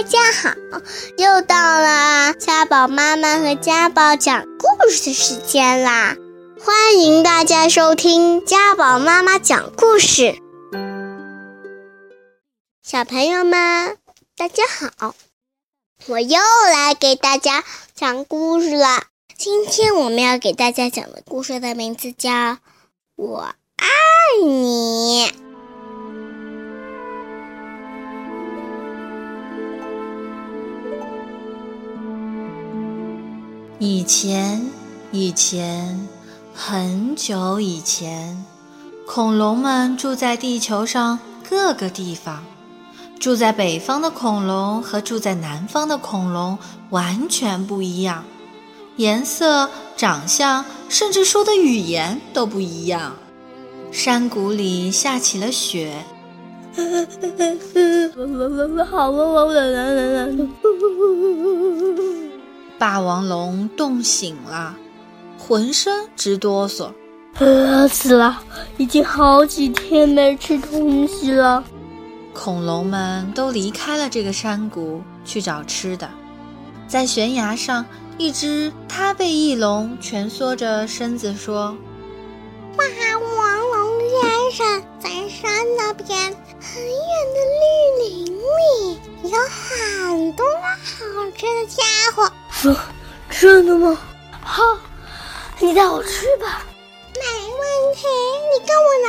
大家好，又到了家宝妈妈和家宝讲故事的时间啦！欢迎大家收听家宝妈妈讲故事。小朋友们，大家好，我又来给大家讲故事了。今天我们要给大家讲的故事的名字叫《我爱你》。以前，以前，很久以前，恐龙们住在地球上各个地方。住在北方的恐龙和住在南方的恐龙完全不一样，颜色、长相，甚至说的语言都不一样。山谷里下起了雪。好霸王龙冻醒了，浑身直哆嗦。饿死了，已经好几天没吃东西了。恐龙们都离开了这个山谷去找吃的。在悬崖上，一只它背翼龙蜷缩着身子说：“霸王龙先生，在山那边很远的绿林里有很多好吃的家伙。”说真的吗？好，你带我去吧。没问题，你跟我来。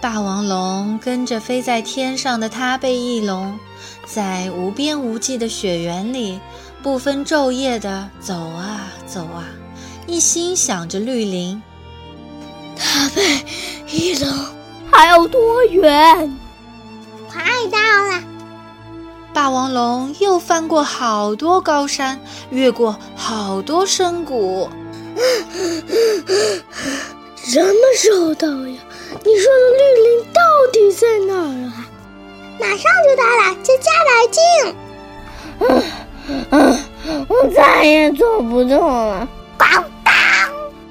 霸王龙跟着飞在天上的他背翼龙，在无边无际的雪原里，不分昼夜的走啊走啊，一心想着绿林。他背翼龙还有多远？快到了。霸王龙又翻过好多高山，越过好多深谷。什么时候到呀？你说的绿林到底在哪儿啊？马上就到了，再加把劲。嗯，我再也走不动了。咣当！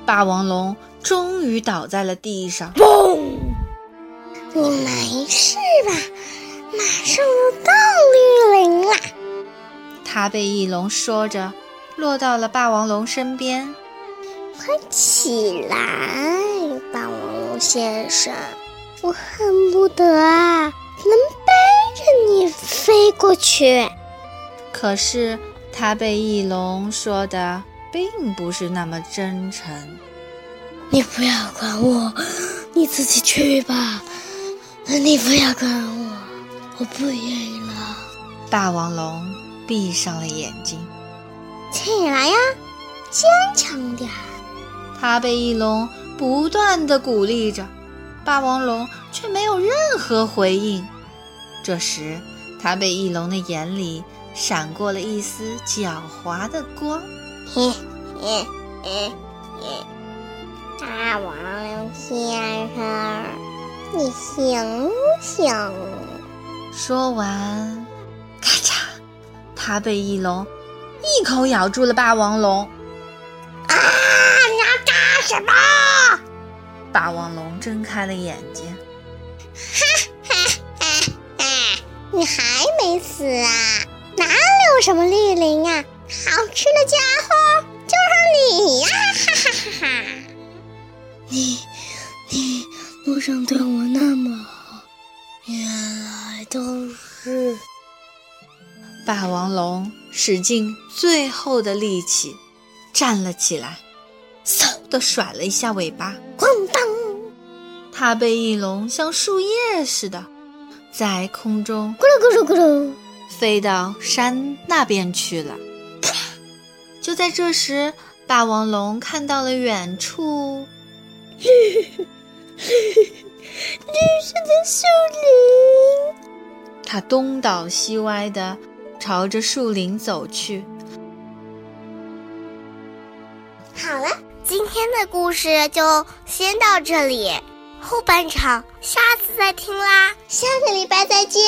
霸王龙终于倒在了地上。嘣！你没事吧？马上要到绿林了，他被翼龙说着，落到了霸王龙身边。快起来，霸王龙先生，我恨不得啊能背着你飞过去。可是他被翼龙说的并不是那么真诚。你不要管我，你自己去吧。你不要管我。我不愿意了。霸王龙闭上了眼睛。起来呀，坚强点儿。它被翼龙不断的鼓励着，霸王龙却没有任何回应。这时，它被翼龙的眼里闪过了一丝狡猾的光。嘿，嘿，嘿，嘿，霸王龙先生，你醒醒！说完，咔嚓，他被翼龙一口咬住了霸王龙。啊！你要干什么？霸王龙睁开了眼睛。哈哈哈哈！你还没死啊？哪里有什么绿林啊？好吃的家伙就是你呀！哈哈哈哈！你，你路上对我那么好，霸王龙使尽最后的力气站了起来，嗖的甩了一下尾巴，哐当！它被翼龙像树叶似的在空中咕噜咕噜咕噜飞到山那边去了。就在这时，霸王龙看到了远处绿绿色的树林。他东倒西歪地朝着树林走去。好了，今天的故事就先到这里，后半场下次再听啦，下个礼拜再见。